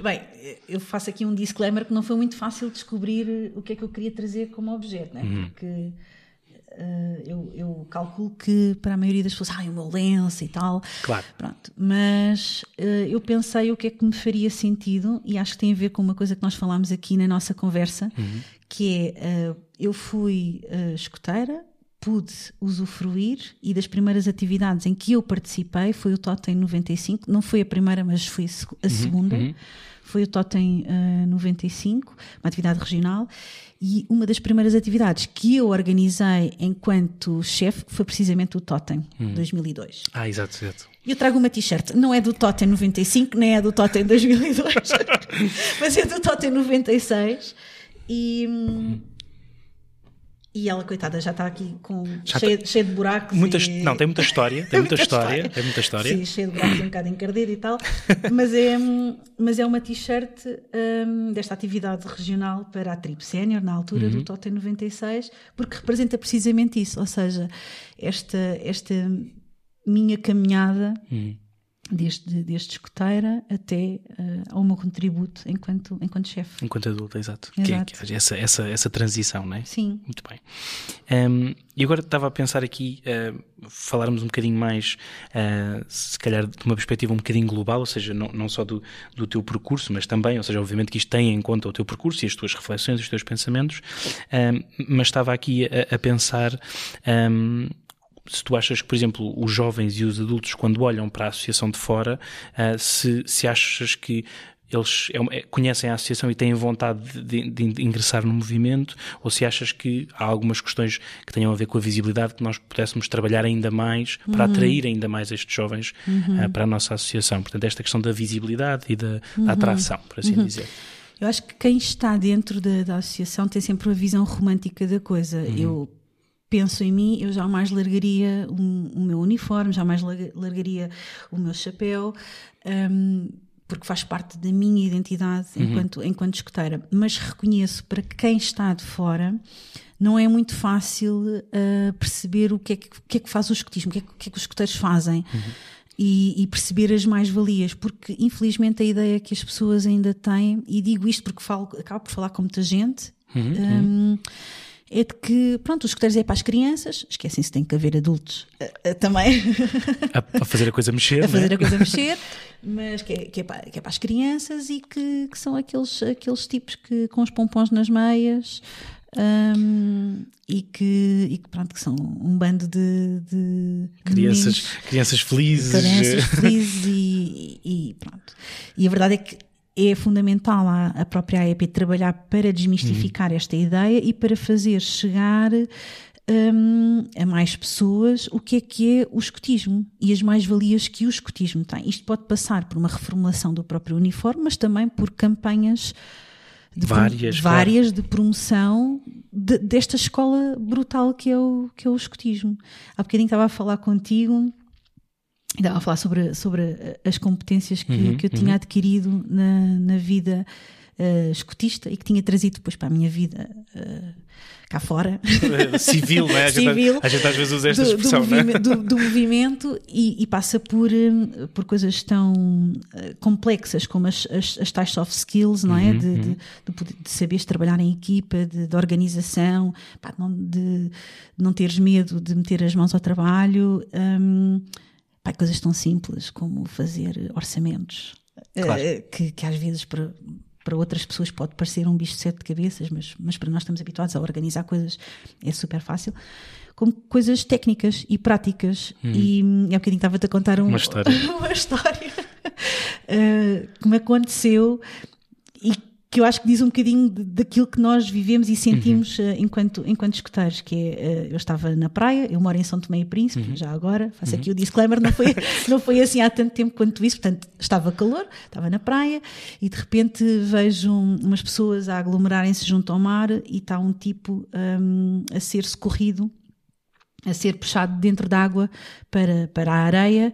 Bem, eu faço aqui um disclaimer que não foi muito fácil descobrir o que é que eu queria trazer como objeto, né? Uhum. porque Uh, eu, eu, calculo que para a maioria das pessoas, ah, o meu lenço e tal. Claro. Pronto. Mas uh, eu pensei o que é que me faria sentido, e acho que tem a ver com uma coisa que nós falámos aqui na nossa conversa, uhum. que é uh, eu fui escoteira, pude usufruir e das primeiras atividades em que eu participei foi o Totem 95, não foi a primeira, mas foi a uhum, segunda. Uhum. Foi o Totem uh, 95, uma atividade regional, e uma das primeiras atividades que eu organizei enquanto chefe foi precisamente o Totem, hum. 2002. Ah, exato, exato. E eu trago uma t-shirt, não é do Totem 95, nem é do Totem 2002, mas é do Totem 96. E. Hum, e ela, coitada, já está aqui com cheia, tá... cheia de buracos. Muitas, e... Não, tem muita história, tem muita, história, história, tem muita história. Sim, cheia de buracos, um bocado encardida e tal. mas, é, mas é uma t-shirt um, desta atividade regional para a Trip Sénior, na altura uhum. do Totem 96, porque representa precisamente isso, ou seja, esta, esta minha caminhada. Uhum desde, desde escoteira até uh, ao meu contributo enquanto, enquanto chefe. Enquanto adulta, exato. exato. Que, que, essa, essa, essa transição, não é? Sim. Muito bem. Um, e agora estava a pensar aqui, uh, falarmos um bocadinho mais, uh, se calhar de uma perspectiva um bocadinho global, ou seja, não, não só do, do teu percurso, mas também, ou seja, obviamente que isto tem em conta o teu percurso e as tuas reflexões, os teus pensamentos, um, mas estava aqui a, a pensar. Um, se tu achas que, por exemplo, os jovens e os adultos, quando olham para a associação de fora, uh, se, se achas que eles é, é, conhecem a associação e têm vontade de, de, de, ingressar no movimento, ou se achas que há algumas questões que tenham a ver com a visibilidade que nós pudéssemos trabalhar ainda mais para uhum. atrair ainda mais estes jovens uhum. uh, para a nossa associação. Portanto, esta questão da visibilidade e da, uhum. da atração, por assim uhum. dizer. Eu acho que quem está dentro da, da, associação tem sempre uma visão romântica da coisa. Uhum. Eu penso em mim, eu jamais largaria o meu uniforme, jamais largaria o meu chapéu. Um, porque faz parte da minha identidade uhum. enquanto, enquanto escoteira. Mas reconheço para quem está de fora, não é muito fácil uh, perceber o que, é que, o que, é que faz o escotismo, o que é que, que, é que os escoteiros fazem. Uhum. E, e, perceber as mais-valias, porque infelizmente a ideia que as pessoas ainda têm, e digo isto porque falo, acabo por falar com muita gente, uhum, um, uhum é de que, pronto, os escuteiros é para as crianças, esquecem-se, tem que haver adultos uh, uh, também. A, a, fazer a coisa mexer. a fazer é? a coisa mexer, mas que é, que é, para, que é para as crianças e que, que, são aqueles, aqueles tipos que com os pompons nas meias. Um, e, que, e que pronto, que são um bando de, de crianças, crianças felizes, crianças felizes e, e, pronto. E a verdade é que é fundamental a, a própria AEP trabalhar para desmistificar uhum. esta ideia e para fazer chegar um, a mais pessoas o que é que é o escotismo e as mais-valias que o escotismo tem. Isto pode passar por uma reformulação do próprio uniforme, mas também por campanhas de, várias, várias claro. de promoção de, desta escola brutal que é, o, que é o escotismo. Há bocadinho estava a falar contigo Estava a falar sobre, sobre as competências que, uhum, que eu tinha uhum. adquirido na, na vida uh, escotista e que tinha trazido depois para a minha vida uh, cá fora. Civil, não é? A, Civil, gente, a gente às vezes usa esta do, expressão, do, movimento, do, do movimento e, e, passa por, um, por coisas tão complexas como as, as, as, tais soft skills, não é? Uhum, de, uhum. de, de, de, saberes trabalhar em equipa, de, de organização, pá, não, de não teres medo de meter as mãos ao trabalho. Um, pá, coisas tão simples como fazer orçamentos. Claro. Uh, que, que às vezes para, para outras pessoas pode parecer um bicho de sete cabeças, mas, mas para nós estamos habituados a organizar coisas, é super fácil. Como coisas técnicas e práticas. Hum. E há bocadinho estava-te a contar um, uma história, uma história que me aconteceu e que eu acho que diz um bocadinho daquilo que nós vivemos e sentimos uhum. uh, enquanto, enquanto escuteiros, que é, uh, eu estava na praia, eu moro em São Tomé e Príncipe, uhum. já agora, faço uhum. aqui o disclaimer, não foi, não foi assim há tanto tempo quanto isso, portanto estava calor, estava na praia e de repente vejo um, umas pessoas a aglomerarem-se junto ao mar e está um tipo um, a ser socorrido, a ser puxado dentro d'água para, para a areia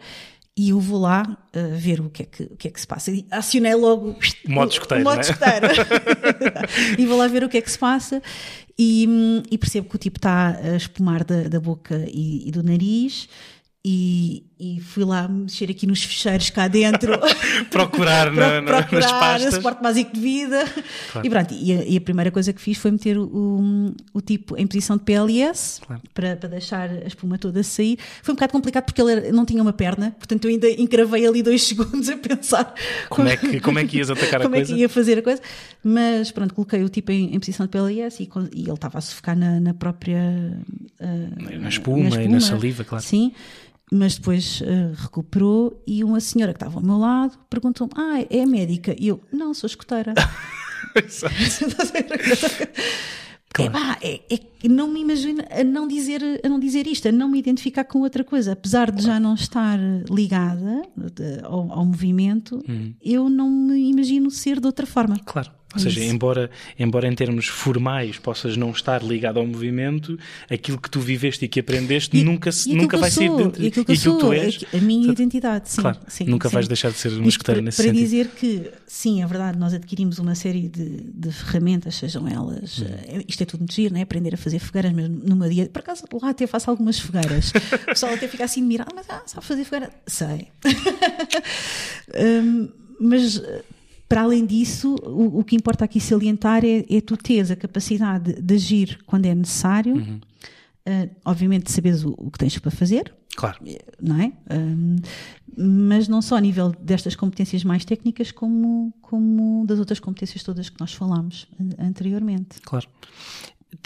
e eu vou lá uh, ver o que, é que, o que é que se passa. E acionei logo o modo escoteiro. O modo escoteiro. e vou lá ver o que é que se passa e, e percebo que o tipo está a espumar da, da boca e, e do nariz e, e, fui lá mexer aqui nos fecheiros cá dentro. Procurar, na, na, procurar nas pastas. suporte básico de vida. Claro. e pronto, e a, e a, primeira coisa que fiz foi meter o, o, o tipo em posição de PLS claro. para, para deixar a espuma toda sair. Foi um bocado complicado porque ele não tinha uma perna portanto eu ainda encravei ali dois segundos a pensar como, como é, que, como é que ias atacar a coisa como é que ia fazer a coisa. Mas pronto, coloquei o tipo em, em posição de PLS e, e, ele estava a sufocar na, na própria uh, na, espuma na espuma e na saliva, claro. Sim mas depois uh, recuperou e uma senhora que estava ao meu lado perguntou-me: Ah, é médica? E eu: Não, sou escoteira. claro. é, é, é, não me imagino a não, dizer, a não dizer isto, a não me identificar com outra coisa. Apesar de já não estar ligada de, ao, ao, movimento, hum. eu não me imagino ser de outra forma. Claro. Ou seja, embora, embora em termos formais possas não estar ligado ao movimento, aquilo que tu viveste e que aprendeste e, nunca, e nunca vai ser dentro e aquilo que, e que tu és. A minha identidade, sim. Claro, sim nunca sim. vais deixar de ser um escuteiro nesse para sentido. Para dizer que, sim, é verdade, nós adquirimos uma série de, de ferramentas, sejam elas. Hum. Uh, isto é tudo muito giro, não é? Aprender a fazer fogueiras, mas numa dia. Por acaso, lá até faço algumas fogueiras. o pessoal até fica assim admirado, mas ah, sabe fazer fogueira? Sei. um, mas para além disso, o, o que importa aqui salientar é, é tu teres a capacidade de, agir quando é necessário, uhum. uh, obviamente saberes o, o, que tens para fazer. Claro. Não é? Um, mas não só a nível destas competências mais técnicas, como, como das outras competências todas que nós falámos anteriormente. Claro.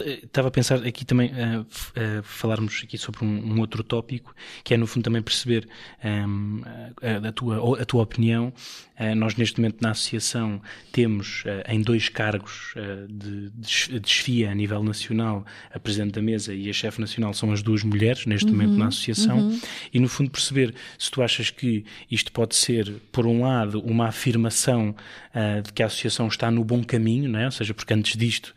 Estava a pensar aqui também uh, uh, falarmos aqui sobre um, um, outro tópico que é no fundo também perceber um, a, a, tua, a tua opinião eh, nós, neste momento, na associação, temos eh, em dois cargos eh, de desfia a nível nacional, a Presidente da Mesa e a Chefe Nacional são as duas mulheres, neste uhum, momento, na associação, uhum. e, no fundo, perceber se tu achas que isto pode ser, por um lado, uma afirmação de que a associação está no bom caminho, não é? ou seja, porque antes disto,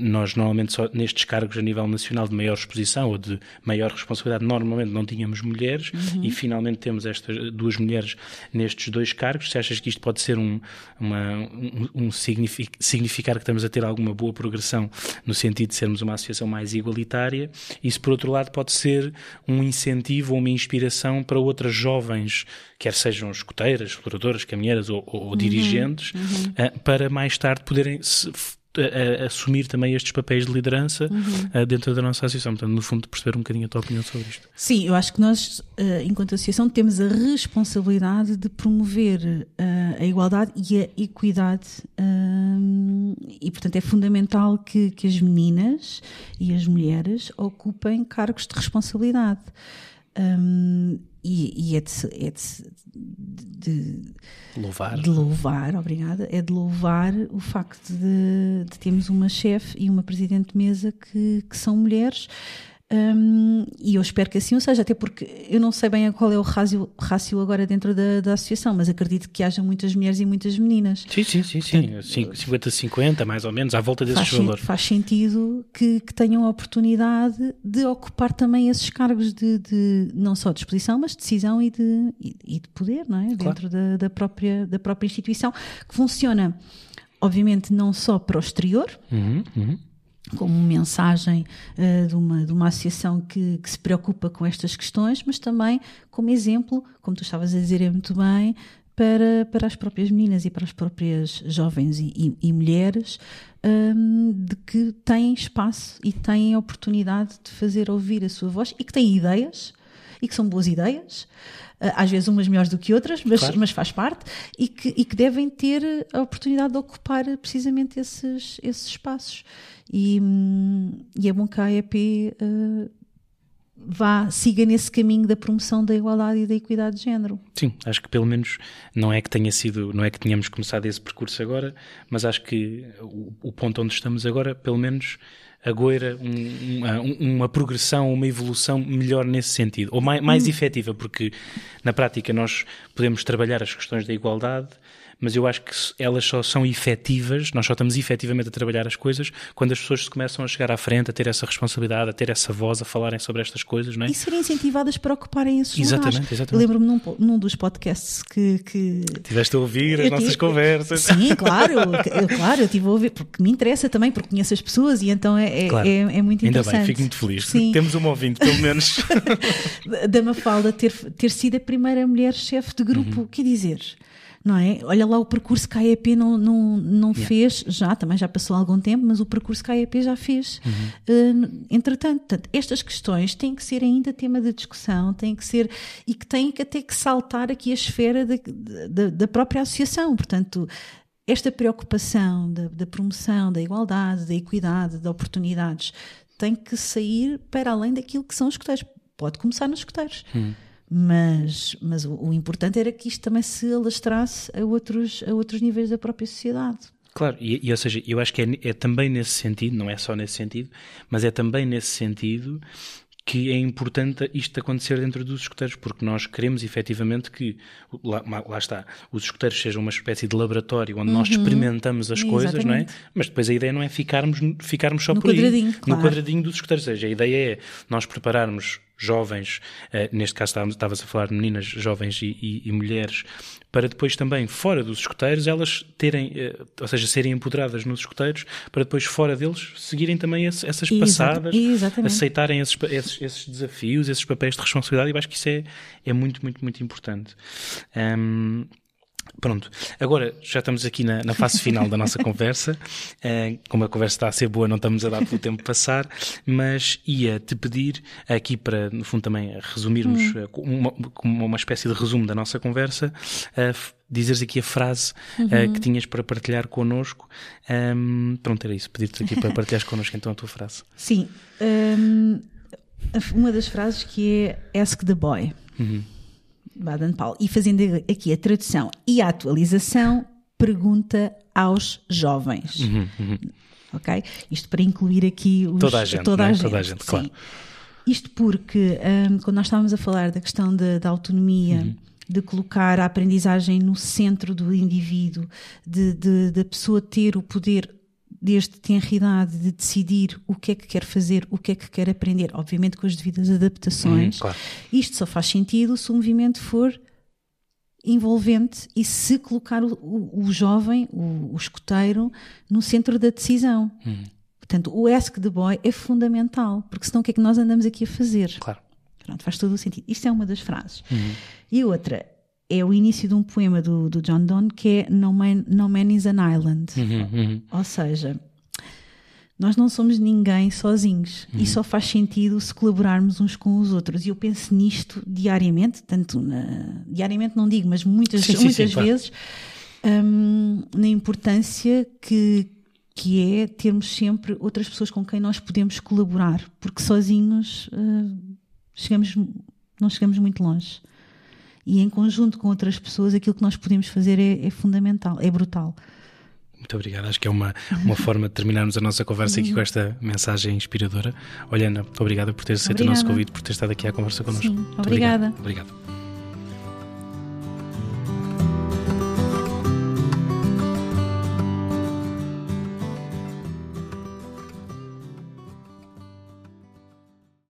nós normalmente só nestes cargos a nível nacional de maior exposição ou de maior responsabilidade, normalmente não tínhamos mulheres, uhum. e finalmente temos estas duas mulheres nestes dois cargos se achas que isto pode ser um, uma, um, um significar que estamos a ter alguma boa progressão no sentido de sermos uma associação mais igualitária, e se por outro lado pode ser um incentivo ou uma inspiração para outras jovens, quer sejam escuteiras, exploradoras, caminheiras ou, ou uhum, dirigentes, uhum. Uh, para mais tarde poderem se a, a assumir também estes papéis de liderança uhum. dentro da nossa associação. Portanto, no fundo, perceber um bocadinho a tua opinião sobre isto. Sim, eu acho que nós, enquanto associação, temos a responsabilidade de promover a igualdade e a equidade. E, portanto, é fundamental que, que as meninas e as mulheres ocupem cargos de responsabilidade. Um, e, e, é, de, é de, de, louvar. de louvar, obrigada, é de louvar o facto de, de termos uma chefe e uma presidente de mesa que, que são mulheres. Um, e eu espero que assim o seja, até porque eu não sei bem qual é o rácio, rácio agora dentro da, da, associação, mas acredito que haja muitas mulheres e muitas meninas. Sim, sim, sim, sim. 50-50, mais ou menos, à volta desses faz, valores. Faz sentido que, que, tenham a oportunidade de ocupar também esses cargos de, de não só de exposição, mas de decisão e de, e, e de poder, não é? Claro. Dentro da, da, própria, da própria instituição, que funciona, obviamente, não só para o exterior. Uhum, uhum como mensagem uh, de, uma, de uma associação que, que, se preocupa com estas questões, mas também como exemplo, como tu estavas a dizer é muito bem, para, para as próprias meninas e para as próprias jovens e, e, e mulheres um, de que têm espaço e têm oportunidade de fazer ouvir a sua voz e que têm ideias e que são boas ideias, eh, às vezes umas melhores do que outras, mas, claro. mas faz parte, e que, e que devem ter a oportunidade de ocupar precisamente esses, esses espaços. E, e é bom que a AEP uh, eh, vá, siga nesse caminho da promoção da igualdade e da equidade de género. Sim, acho que pelo menos não é que tenha sido, não é que tenhamos começado esse percurso agora, mas acho que o, o ponto onde estamos agora, pelo menos agoira um, uma, uma, progressão, uma evolução melhor nesse sentido, ou mais, mais hum. efetiva, porque na prática nós podemos trabalhar as questões da igualdade mas eu acho que elas só são efetivas, nós só estamos efetivamente a trabalhar as coisas quando as pessoas se começam a chegar à frente, a ter essa responsabilidade, a ter essa voz, a falarem sobre estas coisas, não é? E serem incentivadas para ocuparem esses exatamente, lugares. Exatamente. Lembro-me num, num, dos podcasts que. que... Tiveste a ouvir as eu nossas tive... conversas. Sim, claro, eu, claro, eu tive a ouvir, porque me interessa também, porque conheço as pessoas e então é, é, claro. é, é muito interessante. Ainda bem, fico muito feliz. Sim. Temos uma ouvinte, pelo menos. da Mafalda ter, ter sido a primeira mulher chefe de grupo, uhum. quer dizer não é? Olha lá o percurso que a AEP não, não, não yeah. fez, já, também já passou algum tempo, mas o percurso que a AEP já fez. Uhum. Uh, entretanto, estas questões têm que ser ainda tema de discussão, têm que ser, e que têm que até que saltar aqui a esfera da, da, da própria associação. Portanto, esta preocupação da, da, promoção da igualdade, da equidade, de oportunidades, tem que sair para além daquilo que são os escuteiros. Pode começar nos escuteiros. Hum mas, mas o, o, importante era que isto também se alastrasse a outros, a outros níveis da própria sociedade. Claro, e, e ou seja, eu acho que é, é, também nesse sentido, não é só nesse sentido, mas é também nesse sentido que é importante isto acontecer dentro dos escuteiros, porque nós queremos efetivamente que, lá, lá está, os escuteiros sejam uma espécie de laboratório onde uhum. nós experimentamos as coisas, não é? Mas depois a ideia não é ficarmos, ficarmos só no por aí, claro. no quadradinho dos escuteiros, ou seja, a ideia é nós prepararmos jovens, uh, neste caso estavas a falar de meninas, jovens e, e, e, mulheres, para depois também, fora dos escuteiros, elas terem, uh, ou seja, serem empoderadas nos escuteiros, para depois, fora deles, seguirem também esse, essas passadas, Exatamente. aceitarem esses, esses, esses, desafios, esses papéis de responsabilidade, e eu acho que isso é, é muito, muito, muito importante. Um, Pronto, agora já estamos aqui na, na fase final da nossa conversa. Uh, como a conversa está a ser boa, não estamos a dar pelo tempo passar, mas ia-te pedir aqui para, no fundo, também resumirmos hum. uma, uma espécie de resumo da nossa conversa, uh, dizeres aqui a frase uhum. uh, que tinhas para partilhar connosco. Um, pronto, era isso, pedir-te aqui para partilhares connosco então a tua frase. Sim, um, uma das frases que é Ask the Boy. Uhum. Baden-Powell. E fazendo aqui a tradução e a atualização, pergunta aos jovens. Uhum, uhum. Ok? Isto para incluir aqui os, toda a gente. Toda a né? gente, toda a gente claro. Isto porque, um, quando nós estávamos a falar da questão da autonomia. Uhum de colocar a aprendizagem no centro do indivíduo, de, de, da pessoa ter o poder desde idade de decidir o que é que quer fazer, o que é que quer aprender, obviamente com as devidas adaptações. Uhum, claro. Isto só faz sentido se o movimento for envolvente e se colocar o, o, o jovem, o, o, escoteiro, no centro da decisão. Uhum. Portanto, o Ask the Boy é fundamental, porque senão o que é que nós andamos aqui a fazer? Claro. Pronto, faz todo o sentido. Isto é uma das frases. Uhum. E outra, é o início de um poema do, do John Donne que é No Man, no Man is an Island. Uhum, uhum. Ou seja, nós não somos ninguém sozinhos uhum. e só faz sentido se colaborarmos uns com os outros. E eu penso nisto diariamente, tanto na, diariamente não digo, mas muitas, sim, muitas sim, vezes, um, na importância que, que é termos sempre outras pessoas com quem nós podemos colaborar, porque sozinhos uh, chegamos, não chegamos muito longe e em conjunto com outras pessoas aquilo que nós podemos fazer é, é fundamental, é brutal. Muito obrigado. Acho que é uma, uma forma de terminarmos a nossa conversa aqui com esta mensagem inspiradora. Olha, Ana, obrigada por ter aceito o nosso convite, por ter estado aqui à conversa connosco. Sim, obrigada. Obrigado. obrigado.